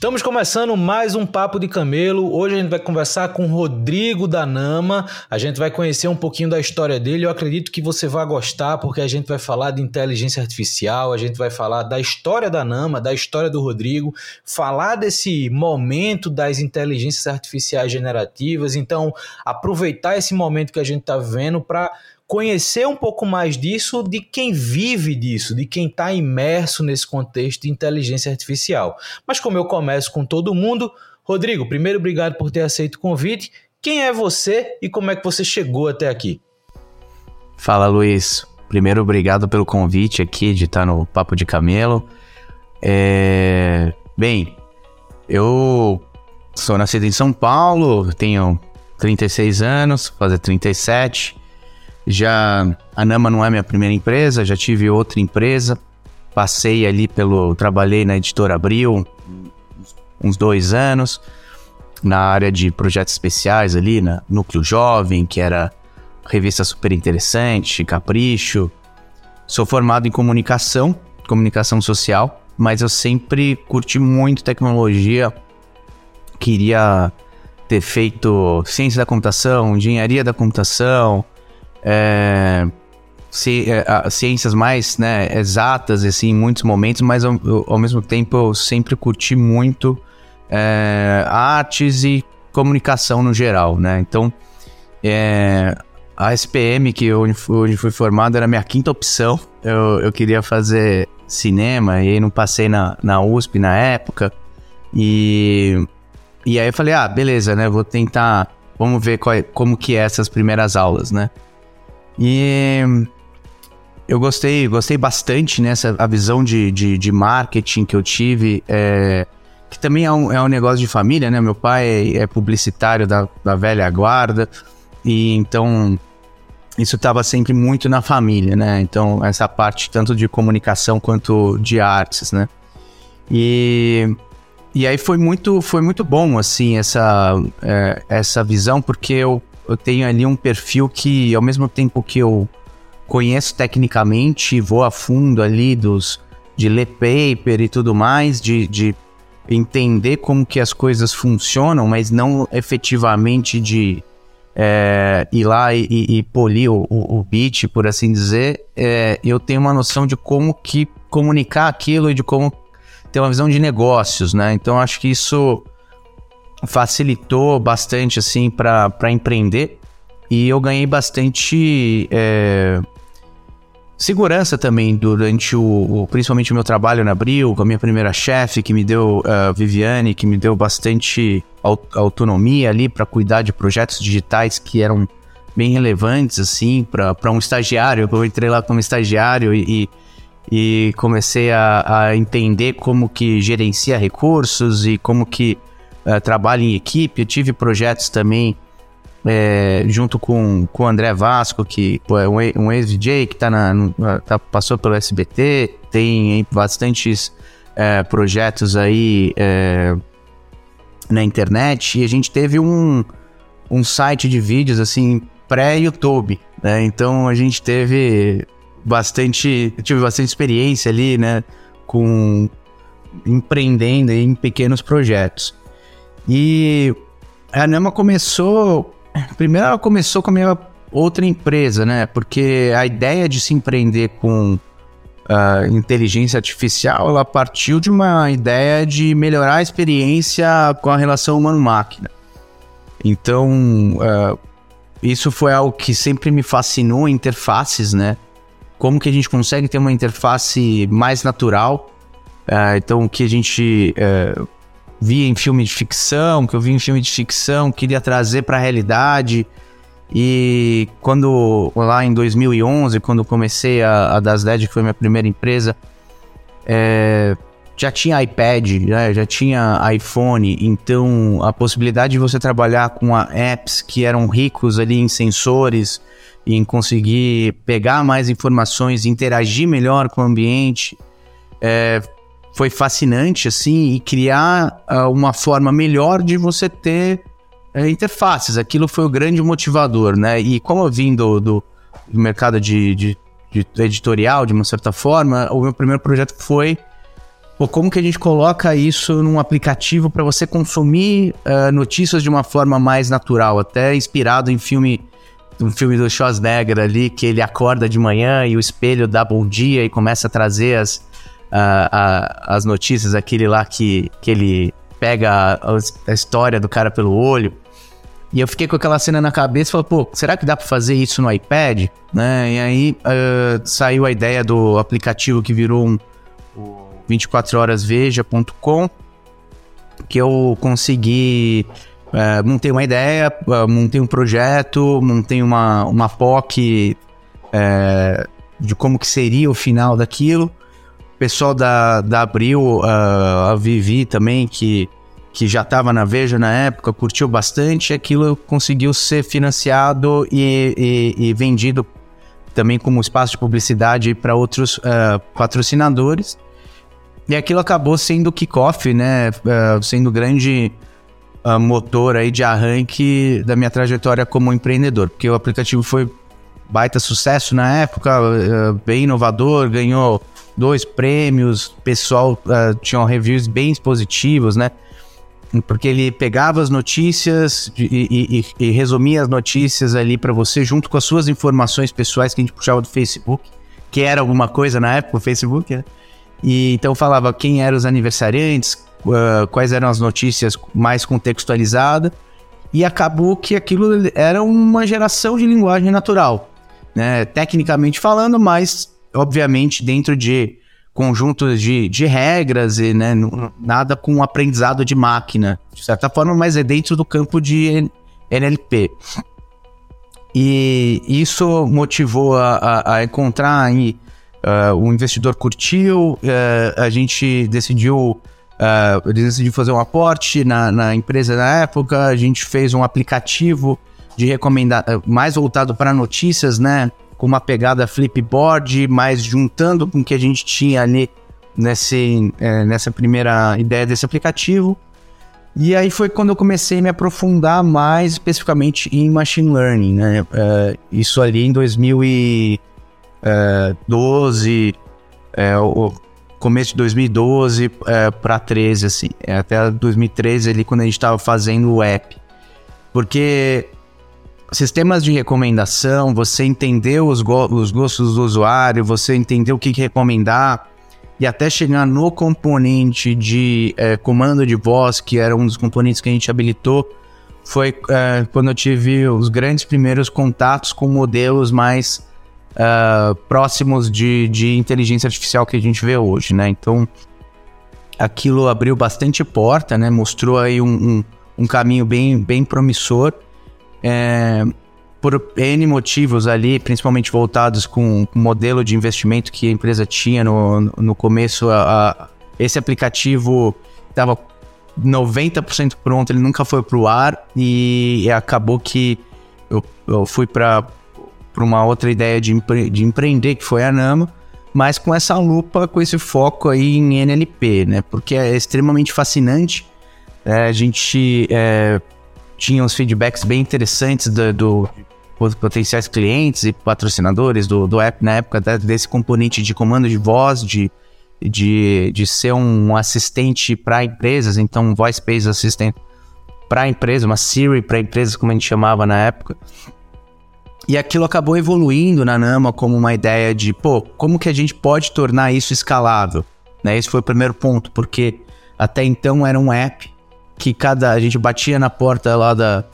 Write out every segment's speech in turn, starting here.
Estamos começando mais um Papo de Camelo. Hoje a gente vai conversar com Rodrigo da Nama. A gente vai conhecer um pouquinho da história dele. Eu acredito que você vai gostar, porque a gente vai falar de inteligência artificial, a gente vai falar da história da Nama, da história do Rodrigo, falar desse momento das inteligências artificiais generativas. Então, aproveitar esse momento que a gente está vivendo para conhecer um pouco mais disso de quem vive disso, de quem está imerso nesse contexto de inteligência artificial. Mas como eu começo com todo mundo, Rodrigo, primeiro obrigado por ter aceito o convite. Quem é você e como é que você chegou até aqui? Fala, Luiz. Primeiro, obrigado pelo convite aqui de estar no Papo de Camelo. É... Bem, eu sou nascido em São Paulo, tenho 36 anos, fazer 37. Já a Nama não é minha primeira empresa, já tive outra empresa. Passei ali pelo. Trabalhei na editora Abril uns dois anos, na área de projetos especiais ali, na Núcleo Jovem, que era revista super interessante, Capricho. Sou formado em comunicação, comunicação social, mas eu sempre curti muito tecnologia. Queria ter feito ciência da computação, engenharia da computação, é, ci, é, ciências mais né, exatas assim, em muitos momentos, mas ao, ao mesmo tempo eu sempre curti muito é, artes e comunicação no geral, né? Então, é, a SPM, que eu, onde fui formado, era a minha quinta opção. Eu, eu queria fazer cinema e não passei na, na USP na época. E, e aí eu falei, ah, beleza, né? Vou tentar, vamos ver é, como que é essas primeiras aulas, né? E eu gostei, gostei bastante nessa a visão de, de, de marketing que eu tive, é, que também é um, é um negócio de família, né? Meu pai é, é publicitário da, da velha guarda, e então isso estava sempre muito na família, né? Então, essa parte tanto de comunicação quanto de artes, né? E, e aí foi muito, foi muito bom, assim, essa, é, essa visão, porque eu eu tenho ali um perfil que, ao mesmo tempo que eu conheço tecnicamente, vou a fundo ali dos de ler paper e tudo mais, de, de entender como que as coisas funcionam, mas não efetivamente de é, ir lá e, e, polir o, o, o, beat, por assim dizer, é, eu tenho uma noção de como que comunicar aquilo e de como ter uma visão de negócios, né? Então acho que isso facilitou bastante assim para empreender e eu ganhei bastante é, segurança também durante o, principalmente o meu trabalho na Abril, com a minha primeira chefe que me deu uh, Viviane, que me deu bastante autonomia ali para cuidar de projetos digitais que eram bem relevantes assim para um estagiário. Eu entrei lá como estagiário e, e comecei a, a entender como que gerencia recursos e como que uh, trabalho em equipe. Eu tive projetos também é, junto com, com o André Vasco, que é um, um ex-DJ que tá na, no, tá, passou pelo SBT, tem bastantes é, projetos aí é, na internet, e a gente teve um, um site de vídeos assim pré-YouTube, né? Então a gente teve bastante, tive bastante experiência ali, né, com empreendendo em pequenos projetos. E a Nama começou. Primeiro, ela começou com a minha outra empresa, né? Porque a ideia de se empreender com uh, inteligência artificial ela partiu de uma ideia de melhorar a experiência com a relação humano-máquina. Então, uh, isso foi algo que sempre me fascinou, interfaces, né? como que a gente consegue ter uma interface mais natural. Uh, então, o que a gente via em filme de ficção, que eu vi em filme de ficção, queria trazer para a realidade. E quando, lá em 2011, quando comecei a, a DasLed, que foi minha primeira empresa, é, já tinha iPad, né? já tinha iPhone, então a possibilidade de você trabalhar com apps que eram ricos ali em sensores, em conseguir pegar mais informações, interagir melhor com o ambiente, é, foi fascinante assim e criar uh, uma forma melhor de você ter uh, interfaces. Aquilo foi o grande motivador, né? E como eu vim do, do, do mercado de, de, de editorial, de uma certa forma, o meu primeiro projeto foi Pô, como que a gente coloca isso num aplicativo para você consumir uh, notícias de uma forma mais natural, até inspirado em filme um filme do Schwarzenegger ali, que ele acorda de manhã e o espelho dá bom dia e começa a trazer as, uh, uh, as notícias, aquele lá que, que ele pega a, a, história do cara pelo olho. E eu fiquei com aquela cena na cabeça e falei, pô, será que dá para fazer isso no iPad? Né? E aí uh, saiu a ideia do aplicativo que virou um, 24horasveja.com, que eu consegui é, montei uma ideia, é, montei um projeto, montei uma, uma POC de como que seria o final daquilo. O pessoal da, da Abril, a, a Vivi também, que, que já estava na Veja na época, curtiu bastante. Aquilo conseguiu ser financiado e, e, e vendido também como espaço de publicidade para outros uh, patrocinadores. E aquilo acabou sendo o kickoff, né? Uh, sendo grande uh, motor aí de arranque da minha trajetória como empreendedor. Porque o aplicativo foi baita sucesso na época, uh, bem inovador, ganhou dois prêmios, pessoal uh, tinha reviews bem positivos, né? Porque ele pegava as notícias e, e, e resumia as notícias ali para você junto com as suas informações pessoais que a gente puxava do Facebook, que era alguma coisa na época, o Facebook, né? E então falava quem eram os aniversariantes, uh, quais eram as notícias mais contextualizadas. E acabou que aquilo era uma geração de linguagem natural, né? Tecnicamente falando, mas obviamente dentro de conjuntos de, de regras e né, nada com aprendizado de máquina, de certa forma, mas é dentro do campo de NLP. E isso motivou a, a, a encontrar aí Uh, o investidor curtiu, uh, a gente decidiu, uh, decidiu fazer um aporte na, na, empresa na época, a gente fez um aplicativo de recomendar mais voltado para notícias, né? Com uma pegada flipboard, mas juntando com o que a gente tinha ali nesse, nessa primeira ideia desse aplicativo. E aí foi quando eu comecei a me aprofundar mais especificamente em machine learning, né? isso ali em 2000 e é, 12, é, o começo de 2012 é, para 13, assim. É, até 2013 ali quando a gente estava fazendo o app. Porque sistemas de recomendação, você entendeu os, go os gostos do usuário, você entendeu o que, que recomendar, e até chegar no componente de é, comando de voz, que era um dos componentes que a gente habilitou, foi é, quando eu tive os grandes primeiros contatos com modelos mais uh, próximos de, de inteligência artificial que a gente vê hoje, né? Então, aquilo abriu bastante porta, né? Mostrou aí um, um, um caminho bem, bem promissor. É, por N motivos ali, principalmente voltados com o modelo de investimento que a empresa tinha no, no começo, a, a, esse aplicativo estava 90% pronto, ele nunca foi para o ar e, e, acabou que eu, eu fui para uma outra ideia de, empre de empreender, que foi a Nama, mas com essa lupa, com esse foco aí em NLP, né? Porque é extremamente fascinante. É, a gente é, tinha uns feedbacks bem interessantes do, do potenciais clientes e patrocinadores do, do app na época desse componente de comando de voz, de, de, de ser um assistente para empresas, então um voice-based assistant para empresa, uma Siri para empresas, como a gente chamava na época. E aquilo acabou evoluindo na Nama como uma ideia de, pô, como que a gente pode tornar isso escalável? Né? Esse foi o primeiro ponto, porque até então era um app que cada a gente batia na porta lá da,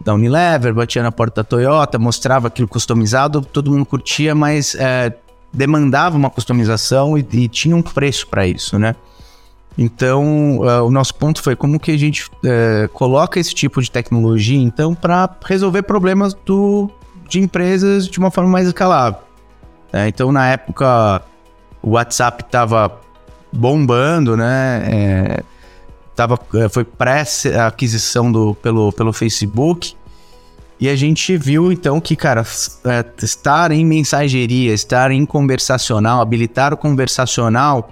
da Unilever, batia na porta da Toyota, mostrava aquilo customizado, todo mundo curtia, mas é, demandava uma customização e, e tinha um preço para isso, né? Então, uh, o nosso ponto foi como que a gente uh, coloca esse tipo de tecnologia, então, para resolver problemas do, de empresas de uma forma mais escalável. É, então, na época, o WhatsApp estava bombando, né? É, tava, é, foi pré-aquisição do, pelo, pelo Facebook. E a gente viu então que, cara, é, estar em mensageria, estar em conversacional, habilitar o conversacional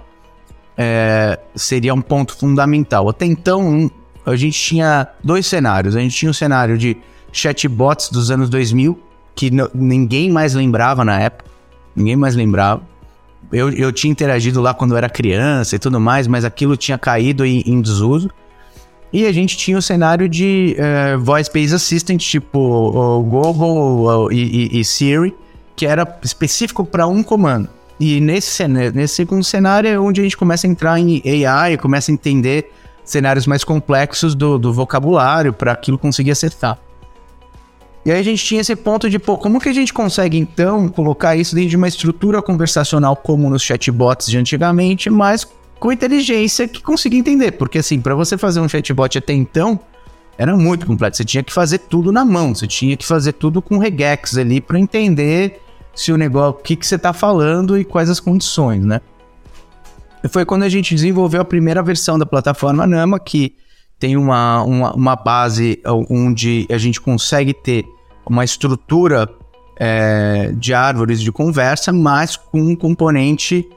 é, seria um ponto fundamental. Até então, a gente tinha dois cenários. A gente tinha o um cenário de chatbots dos anos 2000, que ninguém mais lembrava na época. Ninguém mais lembrava. Eu, eu tinha interagido lá quando eu era criança e tudo mais, mas aquilo tinha caído em, em desuso. E a gente tinha o cenário de uh, voice-based assistant, tipo o Google o, e, e, e, Siri, que era específico para um comando. E nesse, nesse segundo cenário é onde a gente começa a entrar em AI, começa a entender cenários mais complexos do, do vocabulário para aquilo conseguir acertar. E aí a gente tinha esse ponto de, pô, como que a gente consegue então colocar isso dentro de uma estrutura conversacional como nos chatbots de antigamente, mas com inteligência que consiga entender. Porque assim, para você fazer um chatbot até então, era muito complexo. Você tinha que fazer tudo na mão, você tinha que fazer tudo com regex ali para entender se o negócio, o que, que você está falando e quais as condições, né? E foi quando a gente desenvolveu a primeira versão da plataforma Nama, que tem uma, uma, uma base onde a gente consegue ter uma estrutura é, de árvores de conversa, mas com um componente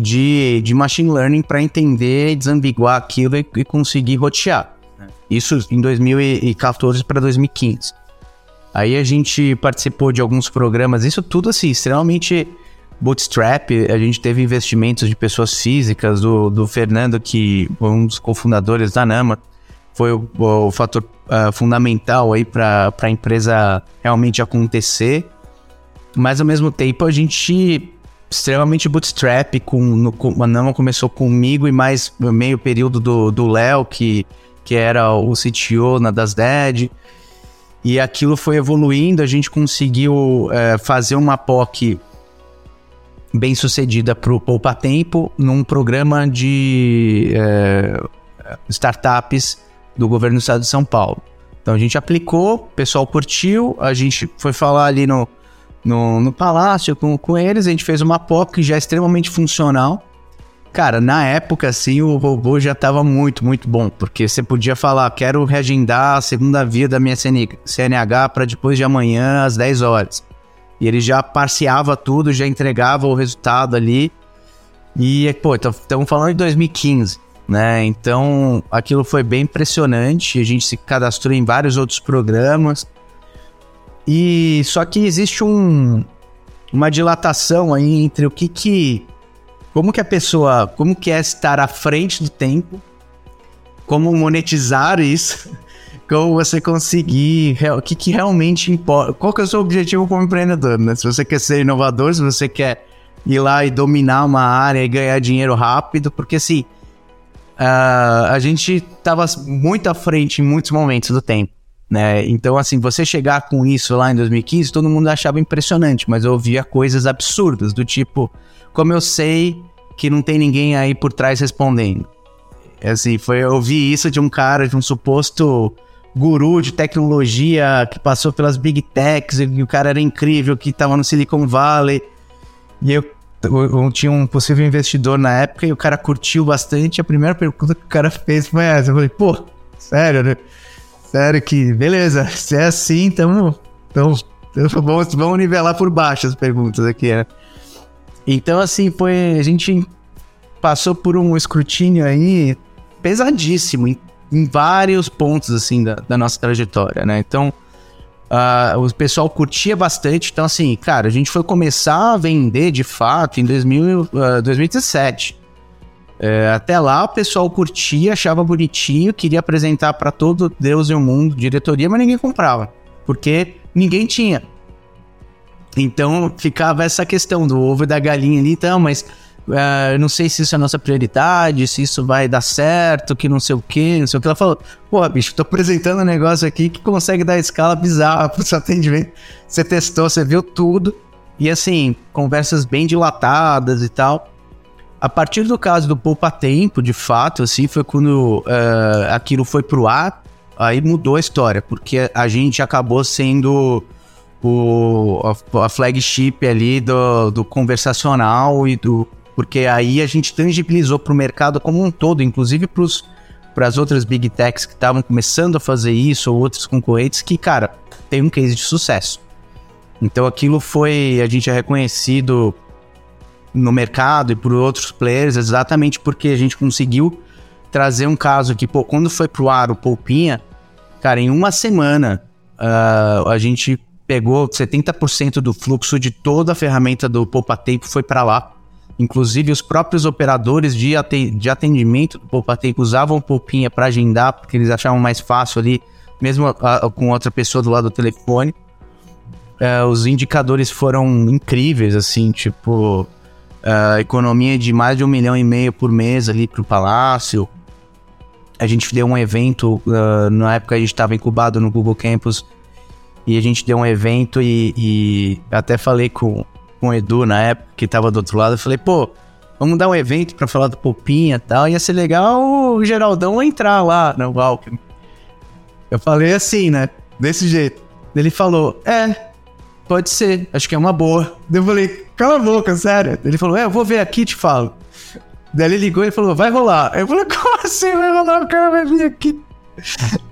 de, de machine learning para entender, desambiguar aquilo e, e conseguir rotear. Né? Isso em 2014 para 2015. Aí a gente participou de alguns programas, isso tudo assim, extremamente bootstrap. A gente teve investimentos de pessoas físicas, do, do Fernando, que foi um dos cofundadores da Nama, foi o, o fator uh, fundamental aí para a empresa realmente acontecer. Mas ao mesmo tempo a gente extremamente bootstrap, com, no, com, começou comigo e mais meio período do Léo, que, que era o CTO na Das Dead. E aquilo foi evoluindo, a gente conseguiu uh, fazer uma POC bem sucedida para o Poupa Tempo num programa de uh, startups do governo do estado de São Paulo. Então a gente aplicou, o pessoal curtiu, a gente foi falar ali no, no, no palácio com, com eles, a gente fez uma POC já extremamente funcional. Cara, na época, assim, o robô já estava muito, muito bom, porque você podia falar, quero reagendar a segunda via da minha CNH para depois de amanhã, às 10 horas. E ele já parciava tudo, já entregava o resultado ali. E, pô, estamos falando de 2015 né? Então, aquilo foi bem impressionante. A gente se cadastrou em vários outros programas. E só que existe um, uma dilatação aí entre o que que como que a pessoa, como que é estar à frente do tempo, como monetizar isso, como você conseguir, o que que realmente importa, qual que é o seu objetivo como empreendedor, né? Se você quer ser inovador, se você quer ir lá e dominar uma área e ganhar dinheiro rápido, porque assim, uh, a gente estava muito à frente em muitos momentos do tempo. Né? Então, assim, você chegar com isso lá em 2015, todo mundo achava impressionante, mas eu ouvia coisas absurdas, do tipo, como eu sei que não tem ninguém aí por trás respondendo. Assim, foi, eu ouvi isso de um cara, de um suposto guru de tecnologia que passou pelas big techs, e o cara era incrível, que estava no Silicon Valley. E eu, tinha um possível investidor na época e o cara curtiu bastante. A primeira pergunta que o cara fez foi essa. Eu falei, pô, sério, né? Sério que, beleza, se é assim, então, então vamos, vamos nivelar por baixo as perguntas aqui, né? Então, assim, foi. A gente passou por um escrutínio aí pesadíssimo em, em vários pontos, assim, da, da nossa trajetória, né? Então, Uh, o pessoal curtia bastante. Então, assim, cara, a gente foi começar a vender de fato em 2000, uh, 2017. Uh, até lá o pessoal curtia, achava bonitinho, queria apresentar para todo Deus e o mundo, diretoria, mas ninguém comprava, porque ninguém tinha. Então ficava essa questão do ovo e da galinha ali, então, mas uh, não sei se isso é a nossa prioridade, se isso vai dar certo, que não sei o que, não sei o que. Ela falou, pô, bicho, tô apresentando um negócio aqui que consegue dar escala bizarra pro seu atendimento. Você testou, você viu tudo, e assim, conversas bem dilatadas e tal. A partir do caso do Poupa Tempo, de fato, assim, foi quando uh, aquilo foi pro ar, aí mudou a história, porque a gente acabou sendo o, a, a flagship ali do, do conversacional e do. Porque aí a gente tangibilizou para o mercado como um todo, inclusive para as outras big techs que estavam começando a fazer isso, ou outros concorrentes, que, cara, tem um case de sucesso. Então aquilo foi. A gente é reconhecido no mercado e por outros players exatamente porque a gente conseguiu trazer um caso que, pô, quando foi pro ar o Poupinha, cara, em uma semana uh, a gente pegou 70% do fluxo de toda a ferramenta do Poupa Tempo foi para lá. Inclusive, os próprios operadores de, atendimento do Poupa Tempo usavam Poupinha para agendar, porque eles achavam mais fácil ali, mesmo a, a, com outra pessoa do lado do telefone. É, os indicadores foram incríveis, assim, tipo, uh, economia de mais de um milhão e meio por mês ali para o Palácio. A gente deu um evento, uh, na época a gente estava incubado no Google Campus, e a gente deu um evento e, e até falei com, com o Edu na época, que tava do outro lado, eu falei, pô, vamos dar um evento para falar do Popinha e tal, ia ser legal o Geraldão entrar lá no Alckmin. Eu falei assim, né, desse jeito. Ele falou, é, pode ser, acho que é uma boa. Eu falei, cala a boca, sério. Ele falou, é, eu vou ver aqui e te falo. Daí ele ligou e falou, vai rolar. Eu falei, como assim vai rolar? O cara vai vir aqui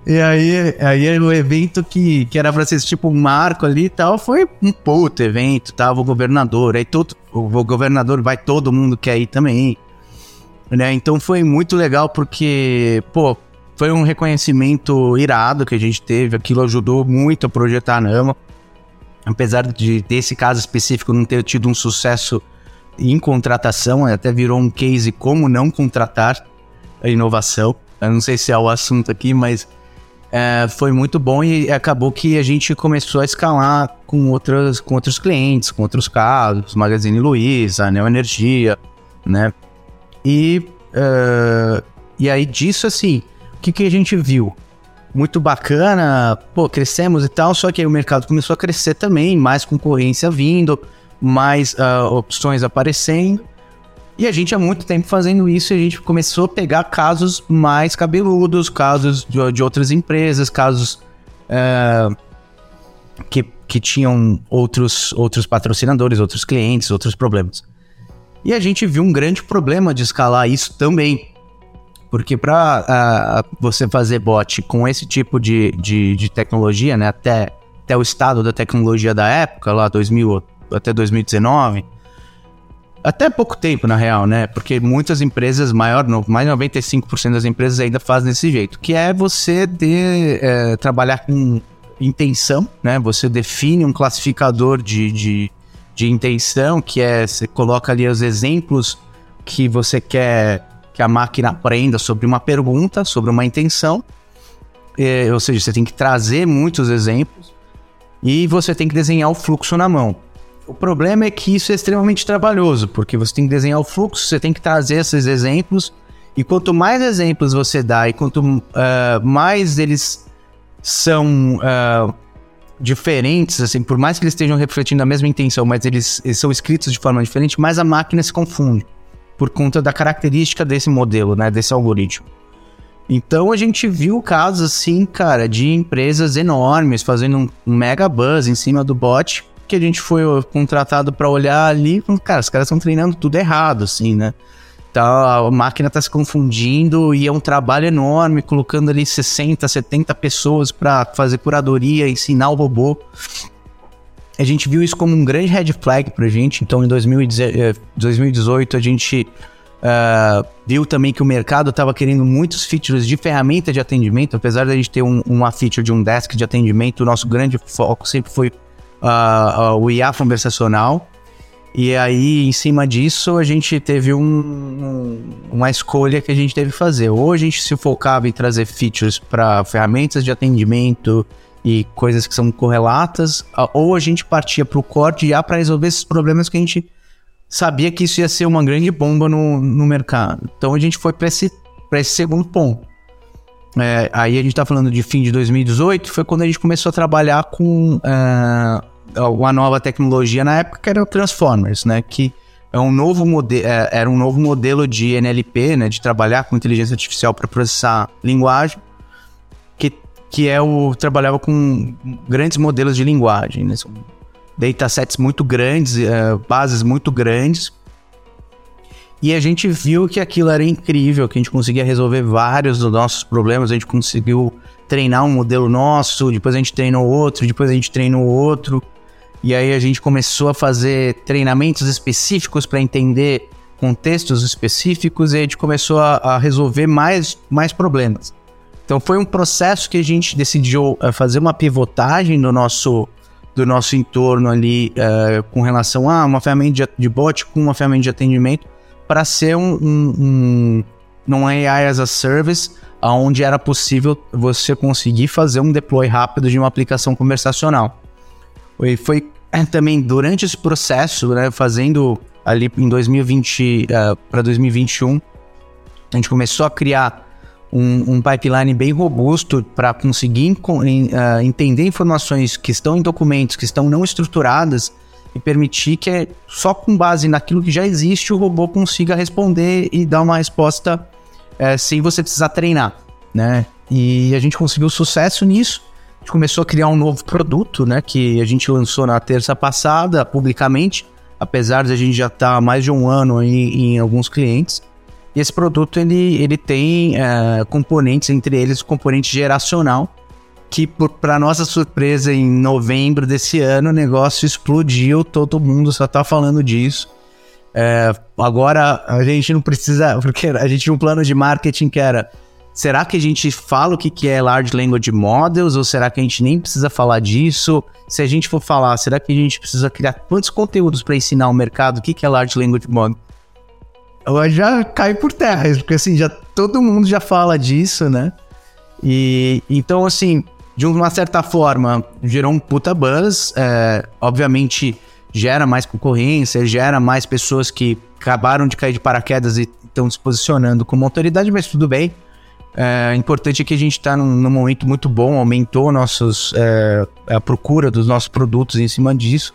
e aí, aí o evento que, que era pra ser tipo um marco ali e tal, foi um puto evento, tava o governador, aí todo, o governador vai, todo mundo quer ir também, né? Então foi muito legal porque, pô, foi um reconhecimento irado que a gente teve, aquilo ajudou muito a projetar a Nama, apesar de desse caso específico não ter tido um sucesso em contratação, até virou um case como não contratar a inovação. Eu não sei se é o assunto aqui, mas é, foi muito bom e acabou que a gente começou a escalar com, outras, com outros clientes, com outros casos, Magazine Luiza, Neo Energia, né? E, uh, e aí disso, assim, o que, que a gente viu? Muito bacana, pô, crescemos e tal, só que aí o mercado começou a crescer também, mais concorrência vindo, mais uh, opções aparecendo. E a gente há muito tempo fazendo isso e a gente começou a pegar casos mais cabeludos, casos de, de outras empresas, casos é, que, que tinham outros, outros patrocinadores, outros clientes, outros problemas. E a gente viu um grande problema de escalar isso também. Porque para uh, você fazer bot com esse tipo de, de, de, tecnologia, né, até, até o estado da tecnologia da época, lá 2000 até 2019 até pouco tempo, na real, né? Porque muitas empresas, maior, mais de 95% das empresas ainda fazem desse jeito, que é você de, é, trabalhar com intenção, né? Você define um classificador de, de, de intenção, que é, você coloca ali os exemplos que você quer que a máquina aprenda sobre uma pergunta, sobre uma intenção, é, ou seja, você tem que trazer muitos exemplos e você tem que desenhar o fluxo na mão. O problema é que isso é extremamente trabalhoso, porque você tem que desenhar o fluxo, você tem que trazer esses exemplos, e quanto mais exemplos você dá e quanto uh, mais eles são uh, diferentes, assim, por mais que eles estejam refletindo a mesma intenção, mas eles, eles são escritos de forma diferente, mais a máquina se confunde por conta da característica desse modelo, né, desse algoritmo. Então a gente viu casos assim, cara, de empresas enormes fazendo um mega buzz em cima do bot que a gente foi contratado para olhar ali, cara, os caras estão treinando tudo errado, assim, né? Tá, a máquina tá se confundindo e é um trabalho enorme, colocando ali 60, 70 pessoas para fazer curadoria, ensinar o robô. A gente viu isso como um grande red flag pra gente, então em 2018 eh, a gente uh, viu também que o mercado estava querendo muitos features de ferramenta de atendimento, apesar da gente ter um, uma feature de um desk de atendimento, o nosso grande foco sempre foi uh, uh, o IA conversacional. E aí, em cima disso, a gente teve um, um, uma escolha que a gente teve que fazer. Ou a gente se focava em trazer features para ferramentas de atendimento e coisas que são correlatas, ou a gente partia para o core de IA para resolver esses problemas que a gente sabia que isso ia ser uma grande bomba no, no mercado. Então a gente foi para esse, esse segundo ponto. É, aí a gente está falando de fim de 2018, foi quando a gente começou a trabalhar com uh, uma nova tecnologia na época era o Transformers, né? Que é um novo modelo, é, era um novo modelo de NLP, né? De trabalhar com inteligência artificial para processar linguagem, que, que é o trabalhava com grandes modelos de linguagem, né? São datasets muito grandes, é, bases muito grandes. E a gente viu que aquilo era incrível, que a gente conseguia resolver vários dos nossos problemas, a gente conseguiu treinar um modelo nosso, depois a gente treinou outro, depois a gente treinou outro. E aí a gente começou a fazer treinamentos específicos para entender contextos específicos e a gente começou a, a, resolver mais, mais problemas. Então foi um processo que a gente decidiu uh, fazer uma pivotagem do nosso, do nosso entorno ali uh, com relação a uma ferramenta de, de bot com uma ferramenta de atendimento para ser um, um, um, um AI as a service onde era possível você conseguir fazer um deploy rápido de uma aplicação conversacional. E foi é, também durante esse processo, né, fazendo ali em 2020 uh, para 2021, a gente começou a criar um, um pipeline bem robusto para conseguir uh, entender informações que estão em documentos, que estão não estruturadas e permitir que só com base naquilo que já existe o robô consiga responder e dar uma resposta é, sem você precisar treinar, né? E a gente conseguiu sucesso nisso. Gente começou a criar um novo produto, né? Que a gente lançou na terça passada, publicamente, apesar de a gente já estar tá mais de um ano em, em alguns clientes. E esse produto ele, ele tem é, componentes, entre eles componente geracional, que para nossa surpresa em novembro desse ano o negócio explodiu, todo mundo só tá falando disso. É, agora a gente não precisa, porque a gente tinha um plano de marketing que era será que a gente fala o que é Large Language Models ou será que a gente nem precisa falar disso? Se a gente for falar, será que a gente precisa criar quantos conteúdos para ensinar o mercado o que é Large Language Model? Eu já cai por terra, porque assim, já todo mundo já fala disso, né? E então assim, de uma certa forma, gerou um puta buzz. É, obviamente, gera mais concorrência, gera mais pessoas que acabaram de cair de paraquedas e estão se posicionando como autoridade, mas tudo bem. É importante é que a gente está num, num, momento muito bom, aumentou nossos, é, a procura dos nossos produtos em cima disso.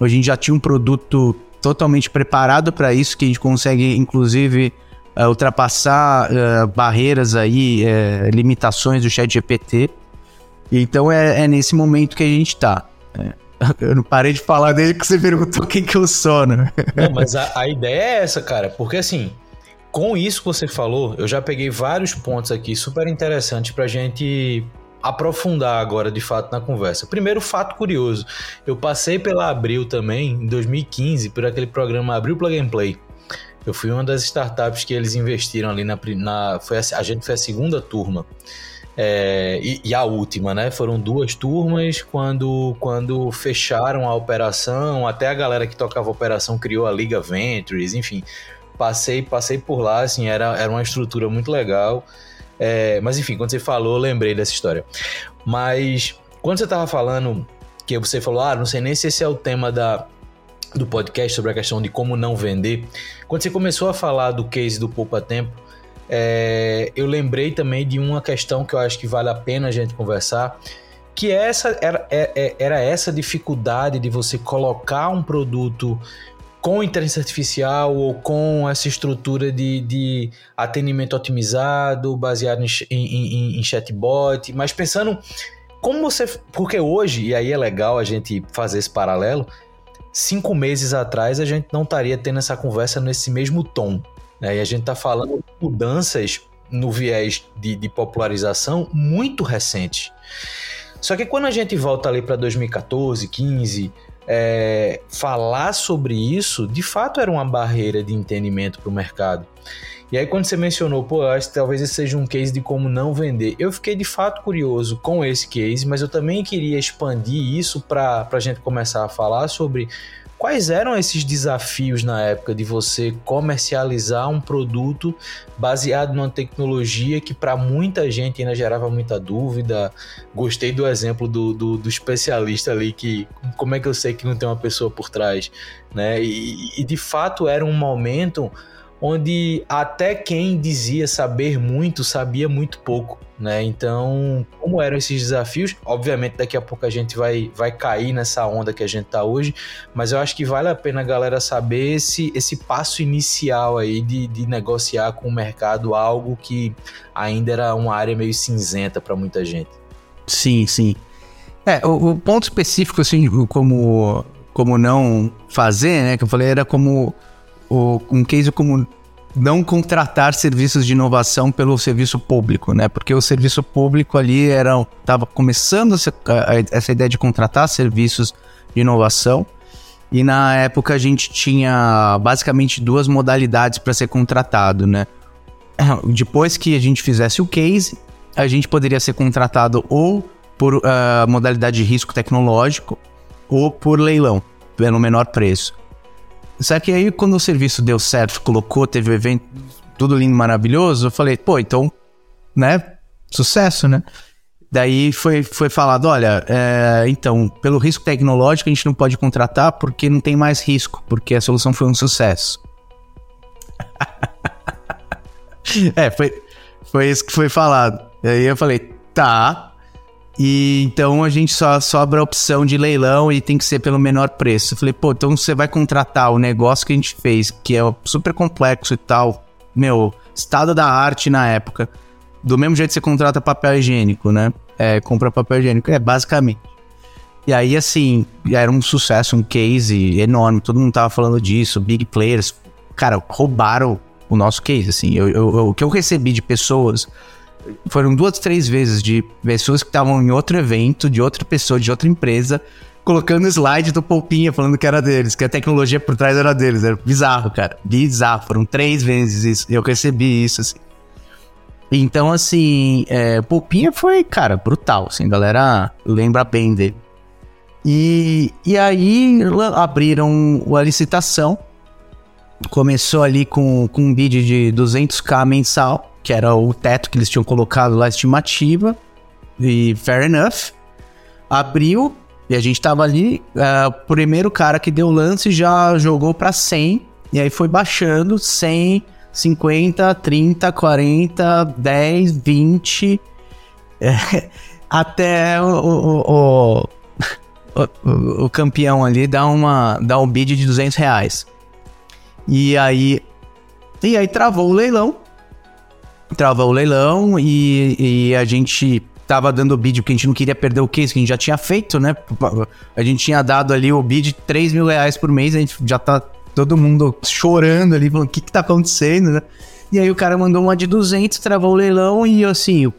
A gente já tinha um produto totalmente preparado para isso, que a gente consegue, inclusive, é, ultrapassar é, barreiras aí, é, limitações do chat GPT. Então é, é nesse momento que a gente tá. É. Eu não parei de falar desde que você perguntou quem que eu sou, né? Não, mas a, a ideia é essa, cara. Porque assim, com isso que você falou, eu já peguei vários pontos aqui super interessantes pra gente aprofundar agora de fato na conversa. Primeiro, fato curioso. Eu passei pela Abril também, em 2015, por aquele programa Abril Plug and Play. Eu fui uma das startups que eles investiram ali na. na foi a, a gente foi a segunda turma. É, e, e, a última, né? Foram duas turmas quando, quando fecharam a operação, até a galera que tocava a operação criou a Liga Ventures, enfim. Passei, passei por lá, assim, era, era uma estrutura muito legal. É, mas enfim, quando você falou, lembrei dessa história. Mas quando você tava falando, que você falou, ah, não sei nem se esse é o tema da, do podcast sobre a questão de como não vender. Quando você começou a falar do case do Poupa Tempo, é, eu lembrei também de uma questão que eu acho que vale a pena a gente conversar, que essa era, é, é, era essa dificuldade de você colocar um produto com inteligência artificial ou com essa estrutura de, de atendimento otimizado, baseado em, em, em, chatbot, mas pensando como você. Porque hoje, e aí é legal a gente fazer esse paralelo, cinco meses atrás a gente não estaria tendo essa conversa nesse mesmo tom. Né? E a gente está falando de mudanças no viés de, de popularização muito recentes. Só que quando a gente volta ali para 2014, 15, é, falar sobre isso, de fato era uma barreira de entendimento para o mercado. E aí, quando você mencionou, pô, acho que talvez esse seja um case de como não vender, eu fiquei de fato curioso com esse case, mas eu também queria expandir isso para a gente começar a falar sobre Quais eram esses desafios na época de você comercializar um produto baseado numa tecnologia que para muita gente ainda gerava muita dúvida? Gostei do exemplo do, do, do, especialista ali que como é que eu sei que não tem uma pessoa por trás, né? E, e de fato era um momento onde até quem dizia saber muito sabia muito pouco, né? Então, como eram esses desafios? Obviamente, daqui a pouco a gente vai, vai cair nessa onda que a gente tá hoje, mas eu acho que vale a pena a galera saber esse, esse passo inicial aí de, de negociar com o mercado algo que ainda era uma área meio cinzenta para muita gente. Sim, sim. É, o, o, ponto específico, assim, como, como não fazer, né, que eu falei, era como o, um case como não contratar serviços de inovação pelo serviço público, né? Porque o serviço público ali era estava começando essa, ideia de contratar serviços de inovação e na época a gente tinha basicamente duas modalidades para ser contratado, né? Depois que a gente fizesse o case, a gente poderia ser contratado ou por uh, modalidade de risco tecnológico ou por leilão, pelo menor preço. Só que aí, quando o serviço deu certo, colocou, teve o evento, tudo lindo, maravilhoso, eu falei, pô, então, né? Sucesso, né? Daí foi, foi falado: olha, é, então, pelo risco tecnológico, a gente não pode contratar porque não tem mais risco, porque a solução foi um sucesso. é, foi, foi isso que foi falado. Aí eu falei: tá, e então a gente só sobra a opção de leilão e tem que ser pelo menor preço. Eu falei, pô, então você vai contratar o negócio que a gente fez, que é super complexo e tal, meu, estado da arte na época. Do mesmo jeito que você contrata papel higiênico, né? É, compra papel higiênico, é basicamente. E aí, assim, era um sucesso, um case enorme, todo mundo tava falando disso, big players, cara, roubaram o nosso case, assim. Eu, eu, eu, o que eu recebi de pessoas foram duas, três vezes de pessoas que estavam em outro evento, de outra pessoa, de outra empresa, colocando slide do Poupinha falando que era deles, que a tecnologia por trás era deles. Era bizarro, cara. Bizarro. Foram três vezes isso. Eu recebi isso, assim. Então, assim, é, foi, cara, brutal, assim, a galera lembra bem dele. E, e aí abriram a licitação, começou ali com, com um bid de 200k mensal, que era o teto que eles tinham colocado lá, estimativa, e fair enough. Abriu, e a gente tava ali, uh, o primeiro cara que deu lance já jogou para 100, e aí foi baixando, 100, 50, 30, 40, 10, 20, é, até o, o, o, o, campeão ali dá, uma, dá um bid de 200 reais. E aí, e aí travou o leilão, travou o leilão e, e a gente tava dando o bid porque a gente não queria perder o case que a gente já tinha feito, né? A gente tinha dado ali o bid de 3 mil reais por mês, a gente já tá todo mundo chorando ali, falando o que que tá acontecendo, né? E aí o cara mandou uma de 200, travou o leilão e assim,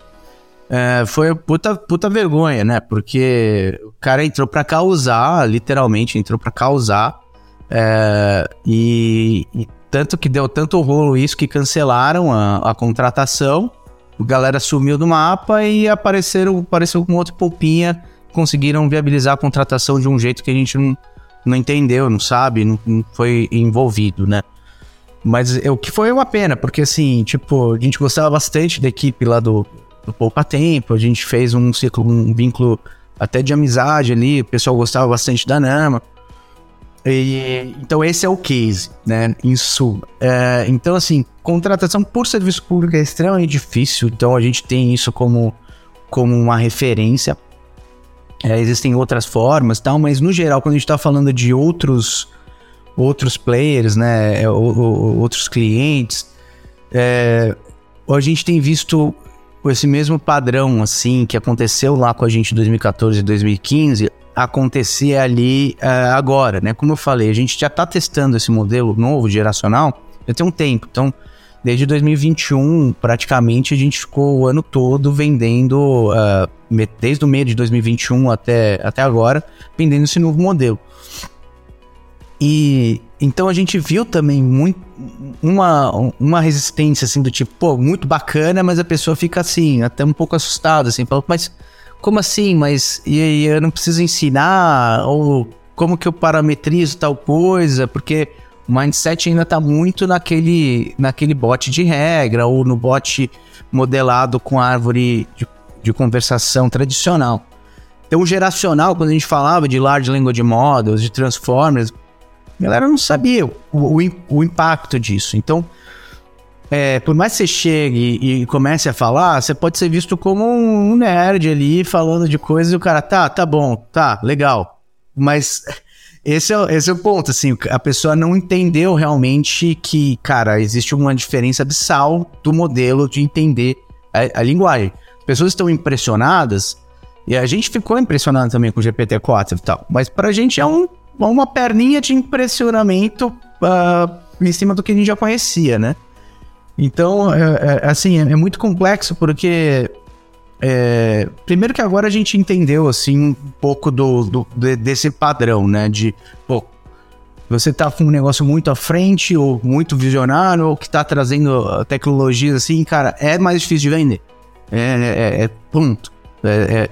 é, foi puta, puta vergonha, né? Porque o cara entrou para causar, literalmente entrou para causar. É, e, e tanto que deu tanto rolo isso que cancelaram a, a contratação. A galera sumiu do mapa e apareceram, apareceu com outro poupinha. Conseguiram viabilizar a contratação de um jeito que a gente não, não entendeu, não sabe, não, não foi envolvido, né? Mas é, o que foi uma pena, porque assim, tipo, a gente gostava bastante da equipe lá do, do Poupa Tempo, a gente fez um ciclo, um vínculo até de amizade ali, o pessoal gostava bastante da Nama. E, então esse é o case, né? Isso. É, então, assim, contratação por serviço público é extremamente difícil, então a gente tem isso como, como uma referência. É, existem outras formas tal, mas no geral, quando a gente está falando de outros, outros players, né? É, outros clientes, é, a gente tem visto esse mesmo padrão, assim, que aconteceu lá com a gente em 2014 e 2015, acontecer ali uh, agora, né? Como eu falei, a gente já está testando esse modelo novo, geracional, já tem um tempo. Então, desde 2021, praticamente, a gente ficou o ano todo vendendo, uh, desde o meio de 2021 até, até agora, vendendo esse novo modelo. E então a gente viu também muito, uma, uma resistência assim do tipo, pô, muito bacana, mas a pessoa fica assim, até um pouco assustada, assim, fala, mas como assim? Mas e eu não preciso ensinar? Ou como que eu parametrizo tal coisa? Porque o mindset ainda está muito naquele, naquele bot de regra ou no bot modelado com árvore de, de conversação tradicional. Então, o geracional, quando a gente falava de Large Language Models, de Transformers, A galera não sabia o, o, o impacto disso. Então, é, por mais que você chegue e, comece a falar, você pode ser visto como um nerd ali falando de coisas e o cara, tá, tá bom, tá, legal. Mas esse é, esse é o ponto, assim, a pessoa não entendeu realmente que, cara, existe uma diferença abissal do modelo de entender a, a linguagem. As pessoas estão impressionadas, e a gente ficou impressionado também com o GPT-4 e tal, mas pra gente é um, uma perninha de impressionamento uh, em cima do que a gente já conhecia, né? Então, é, é, assim, é, é, muito complexo porque. É, primeiro que agora a gente entendeu, assim, um pouco do, do de, desse padrão, né? De, pô, você tá com um negócio muito à frente, ou muito visionário, ou que tá trazendo tecnologias assim, cara, é mais difícil de vender. É, é, é ponto. É,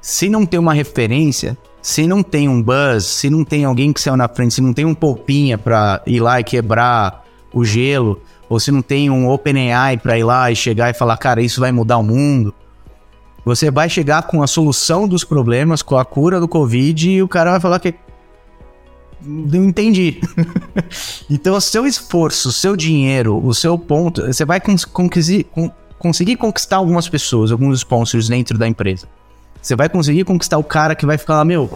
se não tem uma referência, se não tem um buzz, se não tem alguém que saiu na frente, se não tem um polpinha pra ir lá e quebrar o gelo, ou se não tem um OpenAI para ir lá e chegar e falar, cara, isso vai mudar o mundo. Você vai chegar com a solução dos problemas, com a cura do Covid, e o cara vai falar que. Não entendi. então, o seu esforço, o seu dinheiro, o seu ponto, você vai cons conseguir, conseguir conquistar algumas pessoas, alguns sponsors dentro da empresa. Você vai conseguir conquistar o cara que vai ficar lá, meu,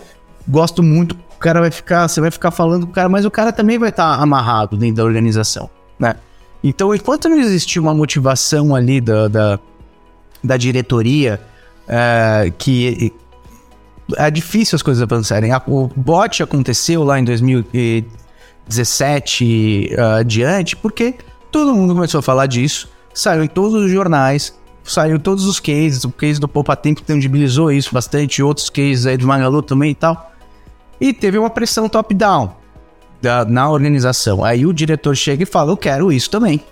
gosto muito, o cara vai ficar, você vai ficar falando com o cara, mas o cara também vai estar tá amarrado dentro da organização, né? Então, enquanto não existir uma motivação ali da, da, da diretoria, é, que é difícil as coisas avançarem. O bot aconteceu lá em 2017 uh, adiante, porque todo mundo começou a falar disso, saiu em todos os jornais, saiu todos os cases, o case do Poupa Tempo tangibilizou isso bastante, outros cases aí do Magalu também e tal. E teve uma pressão top-down da, na organização. Aí o diretor chega e fala: Eu quero isso também.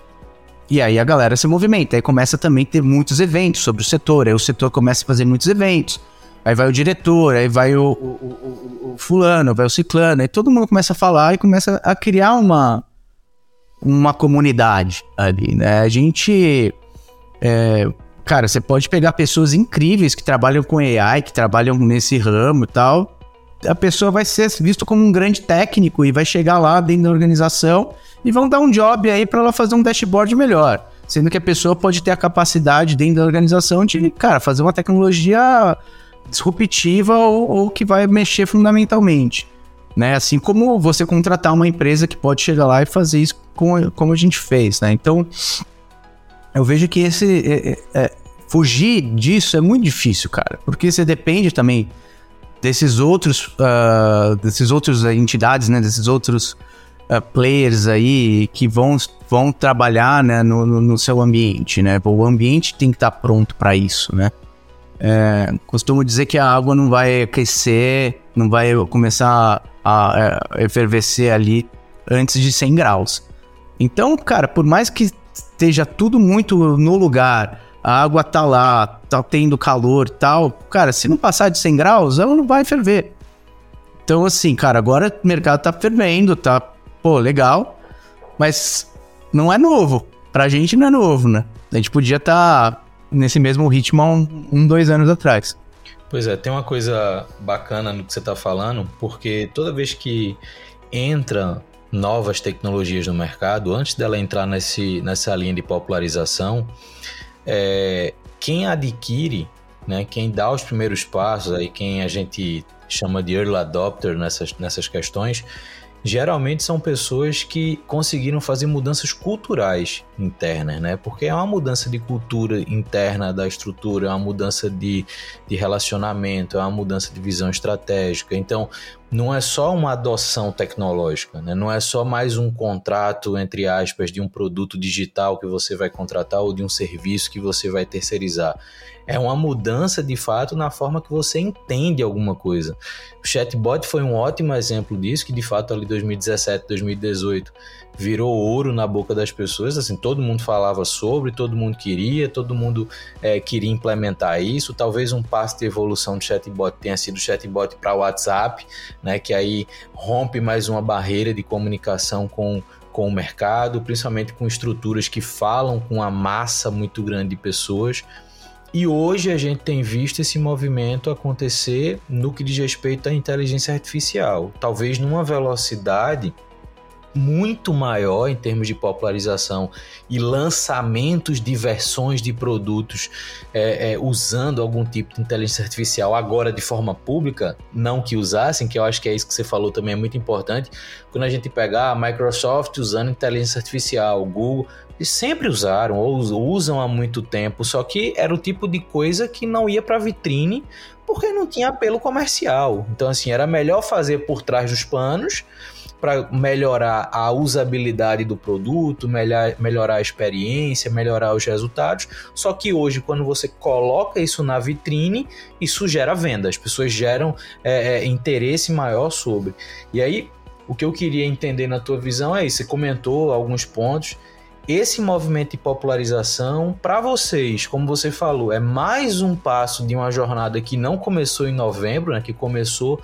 E aí a galera se movimenta. Aí começa também a ter muitos eventos sobre o setor. Aí o setor começa a fazer muitos eventos. Aí vai o diretor, aí vai o, o, o, o fulano, vai o ciclano. Aí todo mundo começa a falar e começa a criar uma, uma comunidade ali, né? A gente. É, cara, você pode pegar pessoas incríveis que trabalham com AI, que trabalham nesse ramo e tal a pessoa vai ser visto como um grande técnico e vai chegar lá dentro da organização e vão dar um job aí para ela fazer um dashboard melhor. Sendo que a pessoa pode ter a capacidade dentro da organização de, cara, fazer uma tecnologia disruptiva ou, ou que vai mexer fundamentalmente. Né? Assim como você contratar uma empresa que pode chegar lá e fazer isso como, como a gente fez, né? Então, eu vejo que esse... É, é, é fugir disso é muito difícil, cara. Porque você depende também desses outros, uh, desses outros entidades, né, desses outros uh, players aí que vão, vão trabalhar né, no, no, no seu ambiente, né? O ambiente tem que estar tá pronto para isso, né? É, costumo dizer que a água não vai aquecer, não vai começar a, a efervescer ali antes de 100 graus. Então, cara, por mais que esteja tudo muito no lugar, a água tá lá, tá tendo calor tal, cara, se não passar de 100 graus, ela não vai ferver. Então, assim, cara, agora o mercado tá fervendo, tá, pô, legal, mas não é novo. Pra gente não é novo, né? A gente podia estar tá nesse mesmo ritmo há um, um, dois anos atrás. Pois é, tem uma coisa bacana no que você tá falando, porque toda vez que entra novas tecnologias no mercado, antes dela entrar nesse, nessa linha de popularização, é, quem adquire, né, quem dá os primeiros passos, aí quem a gente chama de early adopter nessas, nessas questões, geralmente são pessoas que conseguiram fazer mudanças culturais internas, né? Porque é uma mudança de cultura interna da estrutura, é uma mudança de, de relacionamento, é uma mudança de visão estratégica. Então, não é só uma adoção tecnológica, né? não é só mais um contrato, entre aspas, de um produto digital que você vai contratar ou de um serviço que você vai terceirizar. É uma mudança de fato na forma que você entende alguma coisa. O chatbot foi um ótimo exemplo disso, que de fato ali 2017, 2018 virou ouro na boca das pessoas. Assim, todo mundo falava sobre, todo mundo queria, todo mundo é, queria implementar isso. Talvez um passo de evolução do chatbot tenha sido o chatbot para WhatsApp, né, que aí rompe mais uma barreira de comunicação com com o mercado, principalmente com estruturas que falam com uma massa muito grande de pessoas. E hoje a gente tem visto esse movimento acontecer no que diz respeito à inteligência artificial, talvez numa velocidade muito maior em termos de popularização e lançamentos de versões de produtos é, é, usando algum tipo de inteligência artificial agora de forma pública, não que usassem, que eu acho que é isso que você falou também é muito importante. Quando a gente pegar a Microsoft usando inteligência artificial, Google, eles sempre usaram ou usam há muito tempo, só que era o tipo de coisa que não ia para vitrine porque não tinha apelo comercial. Então, assim, era melhor fazer por trás dos panos para melhorar a usabilidade do produto, melhor, melhorar a experiência, melhorar os resultados. Só que hoje, quando você coloca isso na vitrine, isso gera venda, as pessoas geram é, é, interesse maior sobre. E aí, o que eu queria entender na tua visão é isso. Você comentou alguns pontos esse movimento de popularização, para vocês, como você falou, é mais um passo de uma jornada que não começou em novembro, né, que começou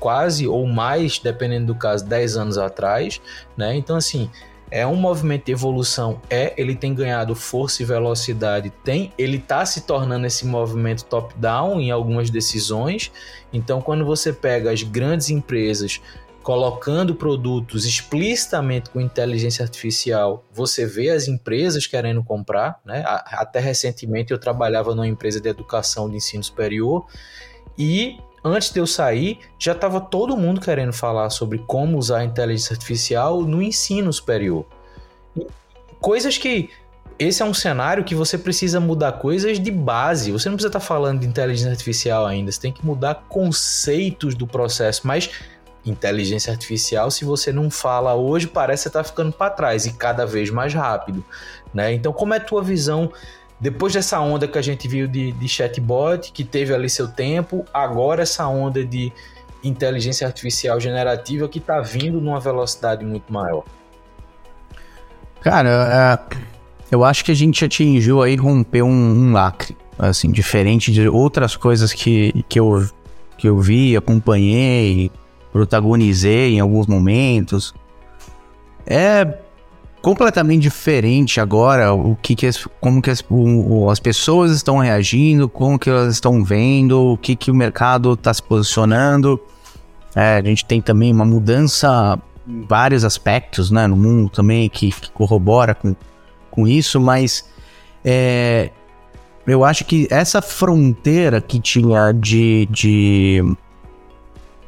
quase ou mais, dependendo do caso, 10 anos atrás, né? Então assim, é um movimento de evolução, é, ele tem ganhado força e velocidade, tem, ele está se tornando esse movimento top-down em algumas decisões. Então, quando você pega as grandes empresas colocando produtos explicitamente com inteligência artificial, você vê as empresas querendo comprar, né? Até recentemente eu trabalhava numa empresa de educação de ensino superior e antes de eu sair, já estava todo mundo querendo falar sobre como usar a inteligência artificial no ensino superior. Coisas que esse é um cenário que você precisa mudar coisas de base. Você não precisa estar falando de inteligência artificial ainda, você tem que mudar conceitos do processo, mas inteligência artificial, se você não fala hoje, parece que está ficando para trás e cada vez mais rápido, né? Então, como é a tua visão depois dessa onda que a gente viu de, de chatbot, que teve ali seu tempo, agora essa onda de inteligência artificial generativa que está vindo numa velocidade muito maior? Cara, é, eu acho que a gente atingiu aí, rompeu um, um lacre, assim, diferente de outras coisas que, que, eu, que eu vi, acompanhei, protagonizei em alguns momentos. É completamente diferente agora o que, que as, como que as, o, as pessoas estão reagindo, como que elas estão vendo, o que, que o mercado está se posicionando. É, a gente tem também uma mudança em vários aspectos né, no mundo também que, que corrobora com, com isso, mas é, eu acho que essa fronteira que tinha de, de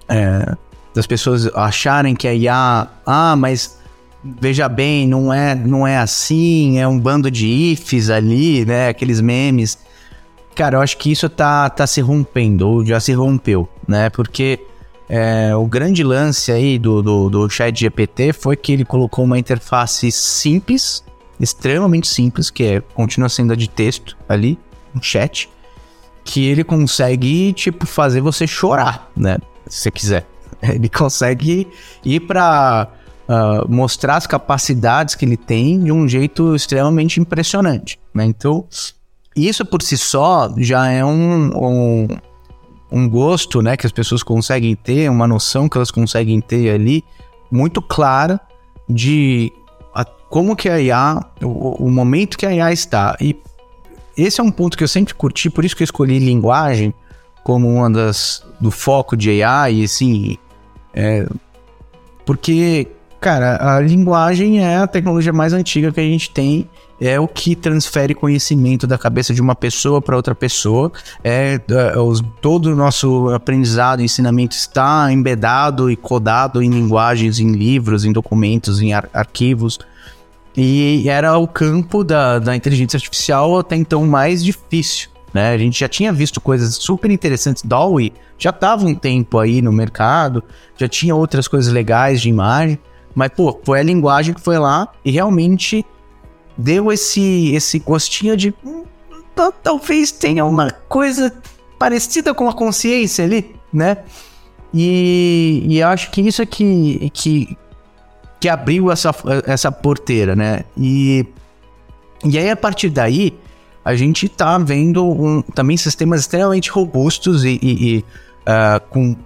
é, das pessoas acharem que a IA, ah, mas veja bem, não é, não é assim, é um bando de ifs ali, né? Aqueles memes. Cara, eu acho que isso tá, tá se rompendo, ou já se rompeu, né? Porque é, o grande lance aí do, do, do chat GPT foi que ele colocou uma interface simples, extremamente simples, que é, continua sendo a de texto ali, um chat, que ele consegue, tipo, fazer você chorar, né? Se você quiser. Ele consegue ir para uh, mostrar as capacidades que ele tem de um jeito extremamente impressionante. Né? Então, isso por si só já é um, um, um gosto né, que as pessoas conseguem ter, uma noção que elas conseguem ter ali muito clara de a, como que a IA, o, o momento que a IA está. E esse é um ponto que eu sempre curti, por isso que eu escolhi linguagem como uma das do foco de AI, assim, é, porque, cara, a linguagem é a tecnologia mais antiga que a gente tem, é o que transfere conhecimento da cabeça de uma pessoa para outra pessoa. É, é os, todo o nosso aprendizado, ensinamento está embedado e codado em linguagens, em livros, em documentos, em ar arquivos. E era o campo da, da inteligência artificial até então mais difícil. Né? A gente já tinha visto coisas super interessantes. Dolly já estava um tempo aí no mercado, já tinha outras coisas legais de imagem, mas pô, foi a linguagem que foi lá e realmente deu esse esse gostinho de hum, talvez tenha uma coisa parecida com a consciência ali, né? E, e acho que isso é que, que, que abriu essa, essa porteira, né? E, e aí, a partir daí, a gente está vendo um, também sistemas extremamente robustos e, e, e uh, com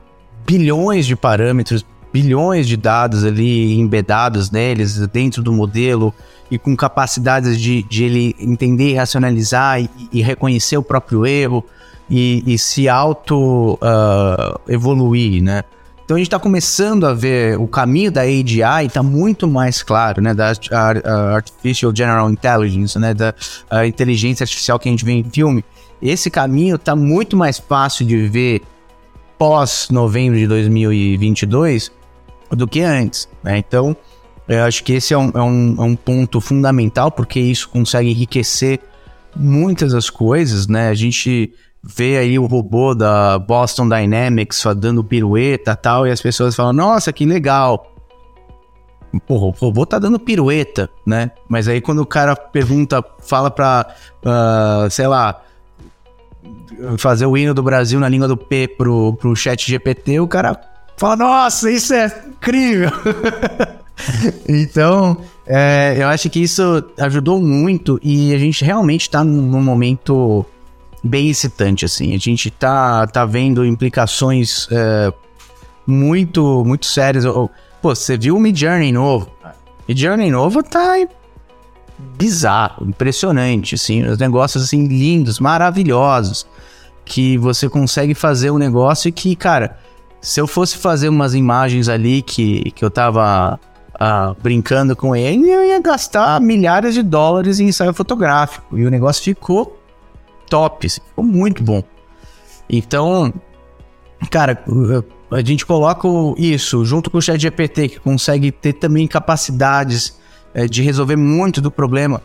bilhões de parâmetros, bilhões de dados ali embedados neles, dentro do modelo, e com capacidades de, de ele entender, racionalizar e, e reconhecer o próprio erro e, e se auto uh, evoluir, né? Então a gente está começando a ver o caminho da AGI está muito mais claro, né? Da Artificial General Intelligence, né? Da inteligência artificial que a gente vê em filme. Esse caminho está muito mais fácil de ver pós novembro de 2022 do que antes, né? Então eu acho que esse é um, é um, é um ponto fundamental porque isso consegue enriquecer muitas das coisas, né? A gente vê aí o robô da Boston Dynamics só dando pirueta e tal, e as pessoas falam, nossa, que legal. Porra, o robô tá dando pirueta, né? Mas aí quando o cara pergunta, fala pra, uh, sei lá, fazer o hino do Brasil na língua do P pro, pro chat GPT, o cara fala, nossa, isso é incrível. então, é, eu acho que isso ajudou muito e a gente realmente está num momento bem excitante, assim. A gente tá, tá vendo implicações é, muito, muito sérias. Pô, você viu o Mid Journey novo? Mid Journey novo tá bizarro, impressionante, assim. Os negócios, assim, lindos, maravilhosos. Que você consegue fazer um negócio que, cara, se eu fosse fazer umas imagens ali que, que eu tava ah, brincando com ele, eu ia gastar milhares de dólares em ensaio fotográfico. E o negócio ficou top, assim, ficou muito bom. Então, cara, a gente coloca isso junto com o Chat GPT, que consegue ter também capacidades é, de resolver muito do problema.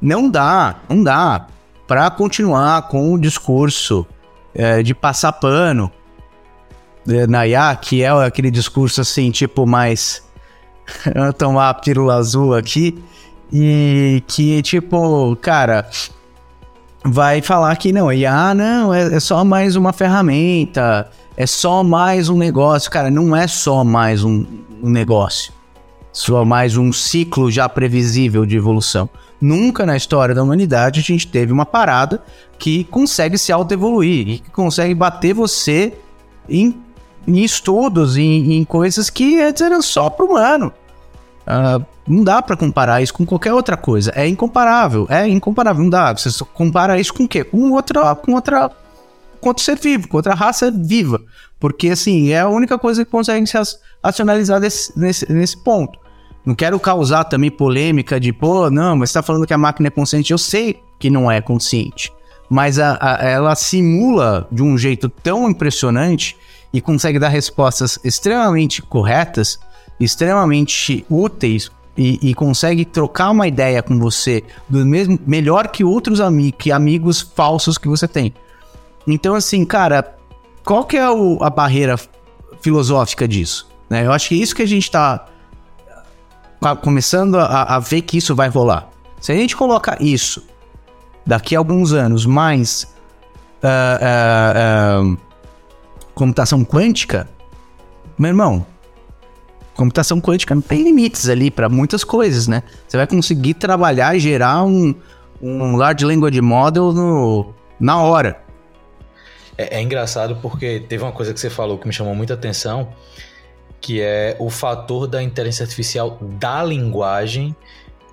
Não dá, não dá para continuar com o discurso é, de passar pano é, na IA, que é aquele discurso assim, tipo, mais. tomar a pílula azul aqui. E que, tipo, cara, vai falar que não, IA ah, não, é, é só mais uma ferramenta, é só mais um negócio. Cara, não é só mais um, um negócio, só mais um ciclo já previsível de evolução. Nunca na história da humanidade a gente teve uma parada que consegue se auto-evoluir e que consegue bater você em, em estudos, em, em coisas que antes eram só para o humano. Uh, não dá para comparar isso com qualquer outra coisa. É incomparável. É incomparável. Não dá. Você compara isso com o quê? Com outra, com outra, com outro ser vivo, com outra raça viva. Porque, assim, é a única coisa que consegue se racionalizar desse, nesse, nesse ponto. Não quero causar também polêmica de, pô, não, mas você tá falando que a máquina é consciente. Eu sei que não é consciente. Mas a, a, ela simula de um jeito tão impressionante e consegue dar respostas extremamente corretas extremamente úteis e, e, consegue trocar uma ideia com você do mesmo melhor que outros amigos, que amigos falsos que você tem. Então, assim, cara, qual que é o, a barreira filosófica disso? Né? Eu acho que é isso que a gente está começando a, a, ver que isso vai rolar. Se a gente colocar isso daqui a alguns anos mais uh, uh, uh, computação quântica, meu irmão, computação quântica não tem limites ali para muitas coisas, né? Você vai conseguir trabalhar gerar um, um large language model no, na hora. É, é engraçado porque teve uma coisa que você falou que me chamou muita atenção, que é o fator da inteligência artificial da linguagem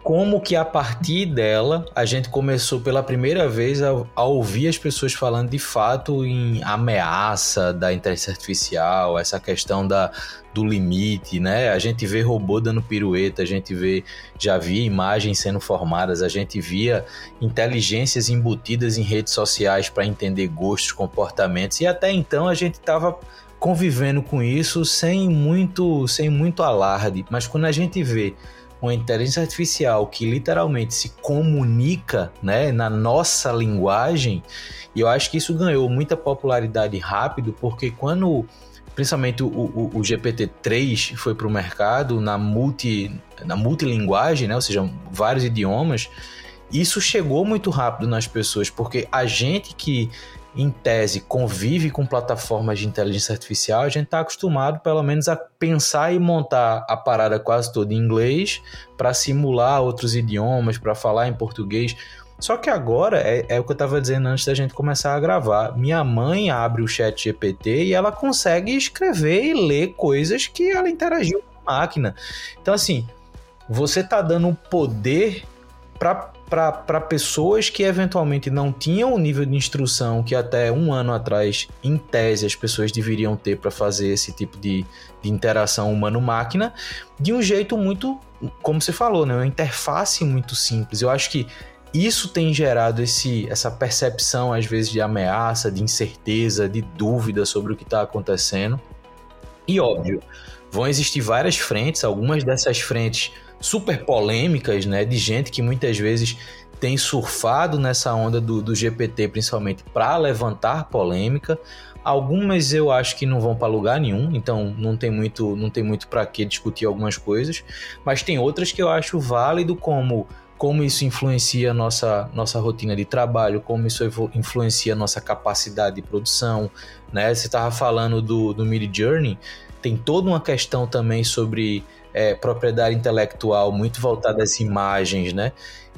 como que a partir dela a gente começou pela primeira vez a, a, ouvir as pessoas falando de fato em ameaça da inteligência artificial, essa questão da, do limite, né? A gente vê robô dando pirueta, a gente vê, já via imagens sendo formadas, a gente via inteligências embutidas em redes sociais para entender gostos, comportamentos, e até então a gente estava convivendo com isso sem muito, sem muito alarde, mas quando a gente vê uma inteligência artificial que literalmente se comunica né, na nossa linguagem, e eu acho que isso ganhou muita popularidade rápido, porque quando principalmente o, o, o GPT-3 foi para o mercado na, multi, na multilinguagem, né, ou seja, vários idiomas, isso chegou muito rápido nas pessoas, porque a gente que em tese, convive com plataformas de inteligência artificial, a gente está acostumado, pelo menos, a pensar e montar a parada quase toda em inglês para simular outros idiomas, para falar em português. Só que agora, é, é o que eu estava dizendo antes da gente começar a gravar. Minha mãe abre o chat GPT e ela consegue escrever e ler coisas que ela interagiu com a máquina. Então, assim, você está dando poder para pessoas que eventualmente não tinham o nível de instrução que até um ano atrás, em tese, as pessoas deveriam ter para fazer esse tipo de, de interação humano-máquina, de um jeito muito, como você falou, né? uma interface muito simples. Eu acho que isso tem gerado esse, essa percepção, às vezes, de ameaça, de incerteza, de dúvida sobre o que está acontecendo. E óbvio, vão existir várias frentes, algumas dessas frentes super polêmicas, né, de gente que muitas vezes tem surfado nessa onda do, do GPT, principalmente para levantar polêmica. Algumas eu acho que não vão para lugar nenhum, então não tem muito, não tem muito para que discutir algumas coisas, mas tem outras que eu acho válido como como isso influencia a nossa, nossa rotina de trabalho, como isso influencia a nossa capacidade de produção, né? Você estava falando do, do Mid Journey, tem toda uma questão também sobre é, propriedade intelectual muito voltada às imagens, né?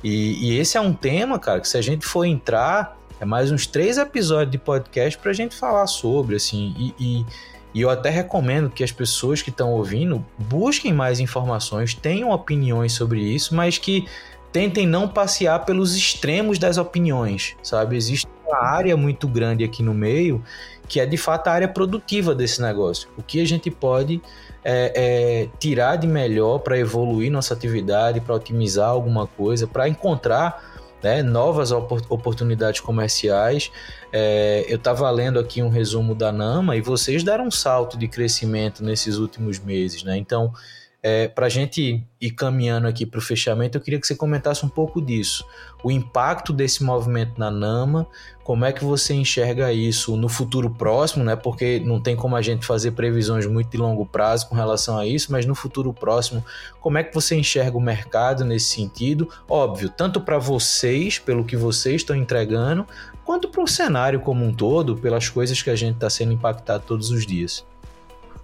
E, e, esse é um tema, cara, que se a gente for entrar, é mais uns três episódios de podcast para a gente falar sobre, assim, e, e, e, eu até recomendo que as pessoas que estão ouvindo busquem mais informações, tenham opiniões sobre isso, mas que tentem não passear pelos extremos das opiniões, sabe? Existe uma área muito grande aqui no meio que é de fato a área produtiva desse negócio. O que a gente pode é, é, tirar de melhor para evoluir nossa atividade, para otimizar alguma coisa, para encontrar né, novas oportunidades comerciais. É, eu estava lendo aqui um resumo da Nama e vocês deram um salto de crescimento nesses últimos meses, né? Então, é, para a gente ir caminhando aqui para o fechamento, eu queria que você comentasse um pouco disso. O impacto desse movimento na Nama, como é que você enxerga isso no futuro próximo, né? Porque não tem como a gente fazer previsões muito de longo prazo com relação a isso, mas no futuro próximo, como é que você enxerga o mercado nesse sentido? Óbvio, tanto para vocês, pelo que vocês estão entregando, quanto para o cenário como um todo, pelas coisas que a gente está sendo impactado todos os dias.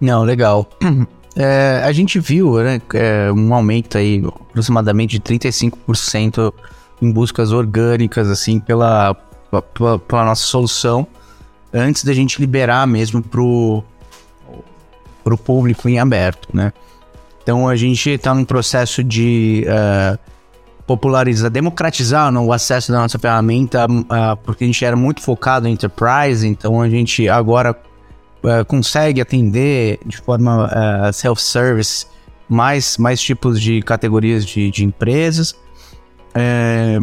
Não, legal. É, a gente viu né, é, um aumento aí aproximadamente de 35% em buscas orgânicas assim pela, pela, pela, nossa solução antes da gente liberar mesmo pro, pro público em aberto, né? Então a gente está num processo de uh, popularizar, democratizar né, o acesso da nossa ferramenta, uh, porque a gente era muito focado em enterprise, então a gente agora uh, consegue atender de forma uh, self-service mais, mais tipos de categorias de, de empresas. É,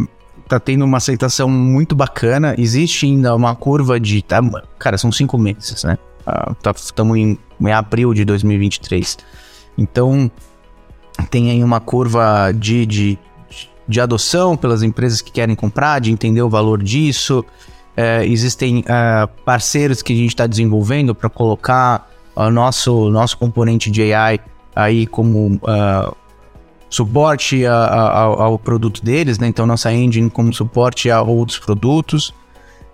tá tendo uma aceitação muito bacana. Existe ainda uma curva de. Tá, cara, são cinco meses, né? Estamos uh, em, em abril de 2023. Então, tem aí uma curva de, de, de adoção pelas empresas que querem comprar, de entender o valor disso. É, existem é, parceiros que a gente está desenvolvendo para colocar o nosso, nosso componente de AI aí como uh, suporte a, a, ao produto deles, né? Então, nossa engine como suporte a outros produtos.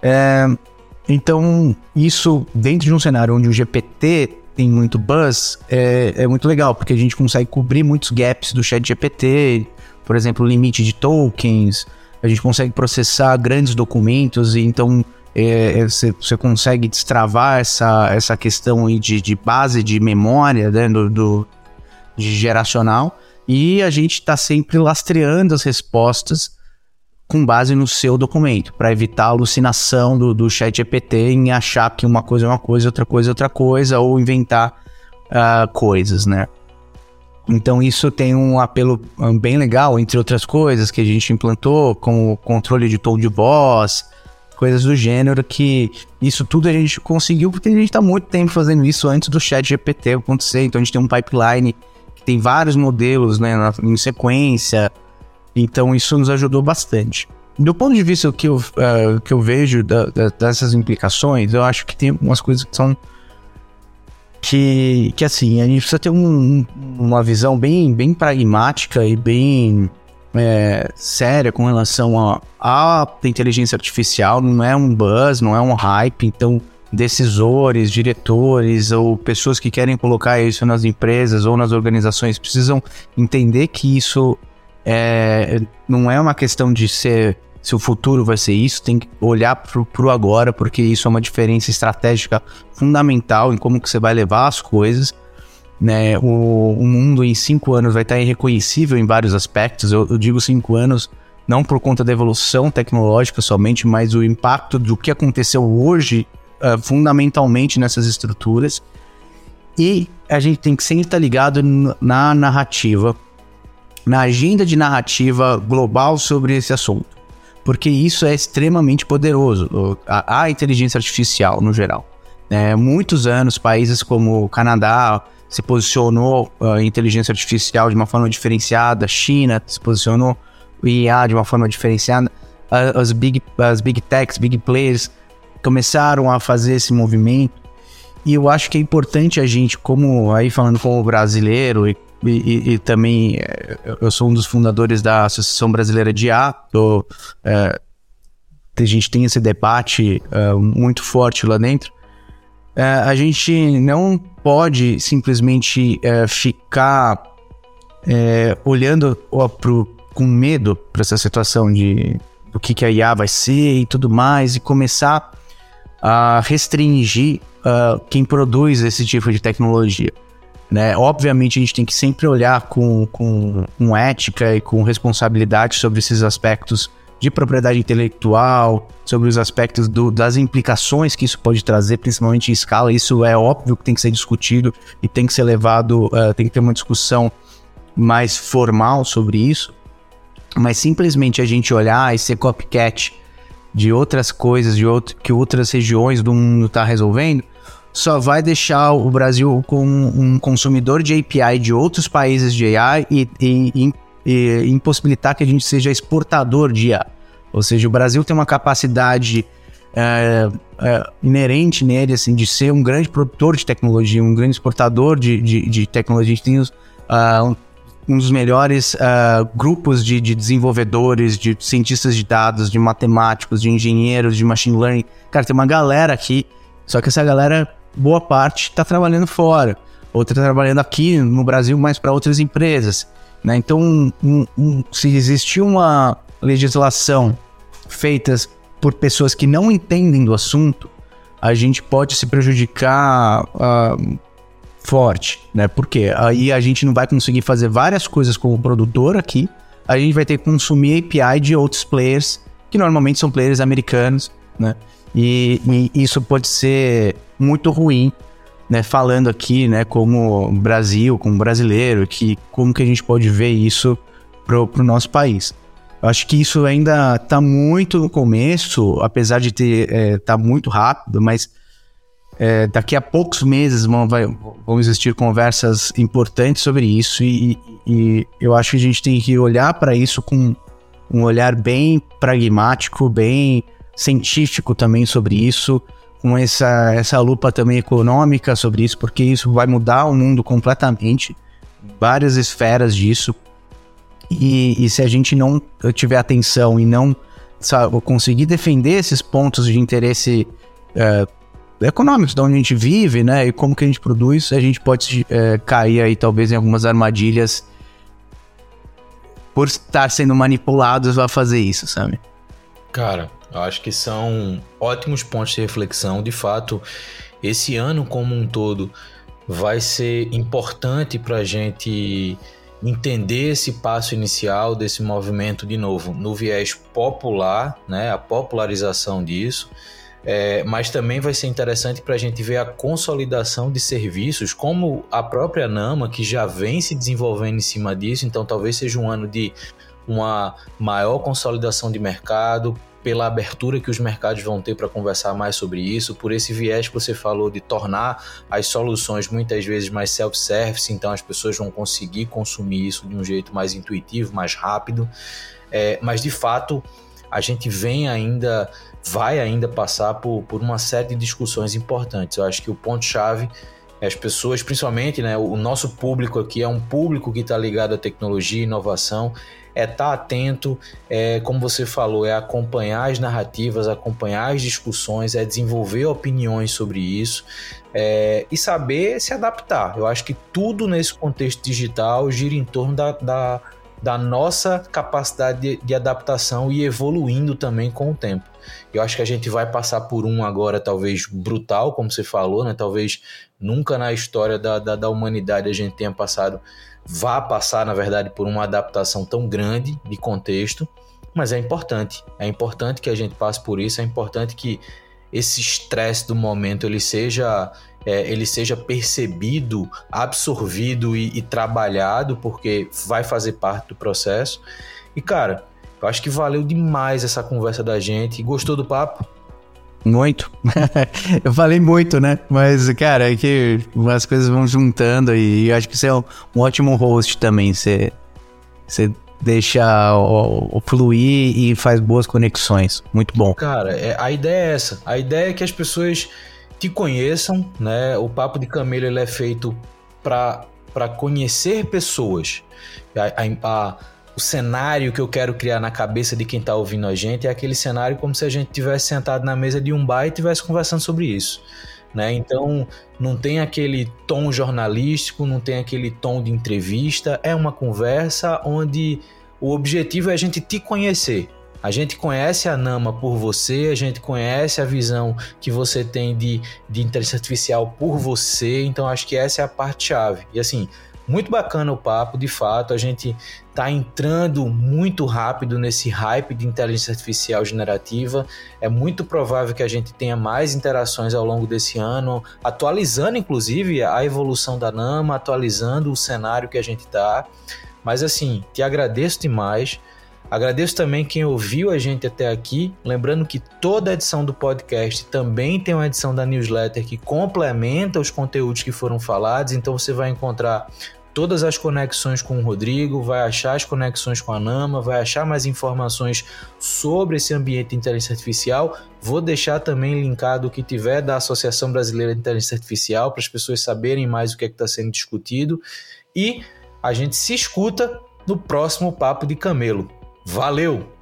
É, então, isso dentro de um cenário onde o GPT tem muito buzz, é, é muito legal, porque a gente consegue cobrir muitos gaps do chat GPT, por exemplo, limite de tokens, a gente consegue processar grandes documentos e então você é, é consegue destravar essa, essa questão de, de base de memória né, do, do, de geracional e a gente está sempre lastreando as respostas com base no seu documento, para evitar a alucinação do, do chat GPT em achar que uma coisa é uma coisa, outra coisa é outra coisa, ou inventar uh, coisas, né? Então isso tem um apelo bem legal, entre outras coisas que a gente implantou, como controle de tom de voz, coisas do gênero, que isso tudo a gente conseguiu porque a gente está muito tempo fazendo isso antes do chat GPT acontecer. Então a gente tem um pipeline que tem vários modelos né, em sequência, então isso nos ajudou bastante. Do ponto de vista que eu, uh, que eu vejo da, da, dessas implicações, eu acho que tem algumas coisas que são que, que assim, a gente precisa ter um, uma visão bem, bem pragmática e bem é, séria com relação a inteligência artificial. Não é um buzz, não é um hype. Então, decisores, diretores ou pessoas que querem colocar isso nas empresas ou nas organizações precisam entender que isso é, não é uma questão de ser se o futuro vai ser isso, tem que olhar pro, pro agora, porque isso é uma diferença estratégica fundamental em como que você vai levar as coisas. Né? O, o mundo em cinco anos vai estar irreconhecível em vários aspectos. Eu, eu digo cinco anos não por conta da evolução tecnológica somente, mas o impacto do que aconteceu hoje uh, fundamentalmente nessas estruturas. E a gente tem que sempre estar ligado na narrativa, na agenda de narrativa global sobre esse assunto, porque isso é extremamente poderoso, a, a inteligência artificial no geral. É, muitos anos, países como o Canadá se posicionou uh, inteligência artificial de uma forma diferenciada, China se posicionou o IA de uma forma diferenciada, as big, as big techs, big players começaram a fazer esse movimento. E eu acho que é importante a gente, como aí falando como brasileiro e, e, e também é, eu sou um dos fundadores da Associação Brasileira de IA, é, a gente tem esse debate é, muito forte lá dentro. A gente não pode simplesmente ficar olhando pro, com medo para essa situação de do que, que a IA vai ser e tudo mais, e começar a restringir uh, quem produz esse tipo de tecnologia. Né? Obviamente, a gente tem que sempre olhar com, com, com ética e com responsabilidade sobre esses aspectos de propriedade intelectual, sobre os aspectos do, das implicações que isso pode trazer, principalmente em escala. Isso é óbvio que tem que ser discutido e tem que ser levado, uh, tem que ter uma discussão mais formal sobre isso. Mas simplesmente a gente olhar e ser copycat de outras coisas de outro, que outras regiões do mundo está resolvendo, só vai deixar o Brasil com um consumidor de API de outros países de AI e, e, e impossibilitar que a gente seja exportador de AI. Ou seja, o Brasil tem uma capacidade é, é, inerente nele, assim, de ser um grande produtor de tecnologia, um grande exportador de, de, de tecnologia. A gente tem uh, um, um, dos melhores uh, grupos de, de, desenvolvedores, de cientistas de dados, de matemáticos, de engenheiros, de machine learning. Cara, tem uma galera aqui, só que essa galera, boa parte, está trabalhando fora. Outra está trabalhando aqui no Brasil, mas para outras empresas. Né? Então, um, um, se existir uma legislação feita por pessoas que não entendem do assunto, a gente pode se prejudicar uh, forte, né? Porque aí a gente não vai conseguir fazer várias coisas como produtor aqui, a gente vai ter que consumir API de outros players, que normalmente são players americanos, né? E, e isso pode ser muito ruim né, falando aqui, né, como Brasil, como brasileiro, que como que a gente pode ver isso pro, pro nosso país. Eu acho que isso ainda está muito no começo, apesar de ter é, tá muito rápido, mas é, daqui a poucos meses vão, vai, vão existir conversas importantes sobre isso e, e eu acho que a gente tem que olhar para isso com um olhar bem pragmático, bem científico também sobre isso com essa, essa lupa também econômica sobre isso, porque isso vai mudar o mundo completamente, várias esferas disso. E, e se a gente não tiver atenção e não sabe, conseguir defender esses pontos de interesse é, econômicos, de onde a gente vive, né, e como que a gente produz, a gente pode é, cair aí talvez em algumas armadilhas por estar sendo manipulados a fazer isso, sabe? Cara, eu acho que são ótimos pontos de reflexão. De fato, esse ano como um todo vai ser importante para a gente entender esse passo inicial desse movimento de novo no viés popular, né, a popularização disso. É, mas também vai ser interessante para a gente ver a consolidação de serviços, como a própria Nama, que já vem se desenvolvendo em cima disso. Então, talvez seja um ano de uma maior consolidação de mercado, pela abertura que os mercados vão ter para conversar mais sobre isso, por esse viés que você falou de tornar as soluções muitas vezes mais self-service, então as pessoas vão conseguir consumir isso de um jeito mais intuitivo, mais rápido. É, mas de fato, a gente vem ainda, vai ainda passar por, por uma série de discussões importantes. Eu acho que o ponto-chave as pessoas, principalmente, né, o nosso público aqui é um público que está ligado à tecnologia e inovação, é estar tá atento, é, como você falou, é acompanhar as narrativas, acompanhar as discussões, é desenvolver opiniões sobre isso é, e saber se adaptar. Eu acho que tudo nesse contexto digital gira em torno da, da, da nossa capacidade de, de adaptação e evoluindo também com o tempo. Eu acho que a gente vai passar por um agora, talvez brutal, como você falou, né? Talvez nunca na história da, da, da humanidade a gente tenha passado, vá passar, na verdade, por uma adaptação tão grande de contexto. mas é importante. É importante que a gente passe por isso, é importante que esse estresse do momento ele seja é, ele seja percebido, absorvido e, e, trabalhado, porque vai fazer parte do processo. E cara, eu acho que valeu demais essa conversa da gente. Gostou do papo? Muito. eu falei muito, né? Mas, cara, é que as coisas vão juntando e eu acho que você é um, um ótimo host também. Você, você deixa o, o, fluir e faz boas conexões. Muito bom. Cara, é, a ideia é essa. A ideia é que as pessoas te conheçam, né? O Papo de Camelo ele é feito para conhecer pessoas. A, a, a, o cenário que eu quero criar na cabeça de quem está ouvindo a gente é aquele cenário como se a gente tivesse sentado na mesa de um bar e estivesse conversando sobre isso. Né? Então não tem aquele tom jornalístico, não tem aquele tom de entrevista, é uma conversa onde o objetivo é a gente te conhecer. A gente conhece a Nama por você, a gente conhece a visão que você tem de, de inteligência artificial por você, então acho que essa é a parte-chave. E assim, muito bacana o papo, de fato, a gente está entrando muito rápido nesse hype de inteligência artificial generativa. É muito provável que a gente tenha mais interações ao longo desse ano, atualizando inclusive a evolução da Nama, atualizando o cenário que a gente está. Mas assim, te agradeço demais. Agradeço também quem ouviu a gente até aqui. Lembrando que toda edição do podcast também tem uma edição da newsletter que complementa os conteúdos que foram falados. Então você vai encontrar todas as conexões com o Rodrigo, vai achar as conexões com a Nama, vai achar mais informações sobre esse ambiente de inteligência artificial. Vou deixar também linkado o que tiver da Associação Brasileira de Inteligência Artificial para as pessoas saberem mais o que é está sendo discutido. E a gente se escuta no próximo Papo de Camelo. Valeu!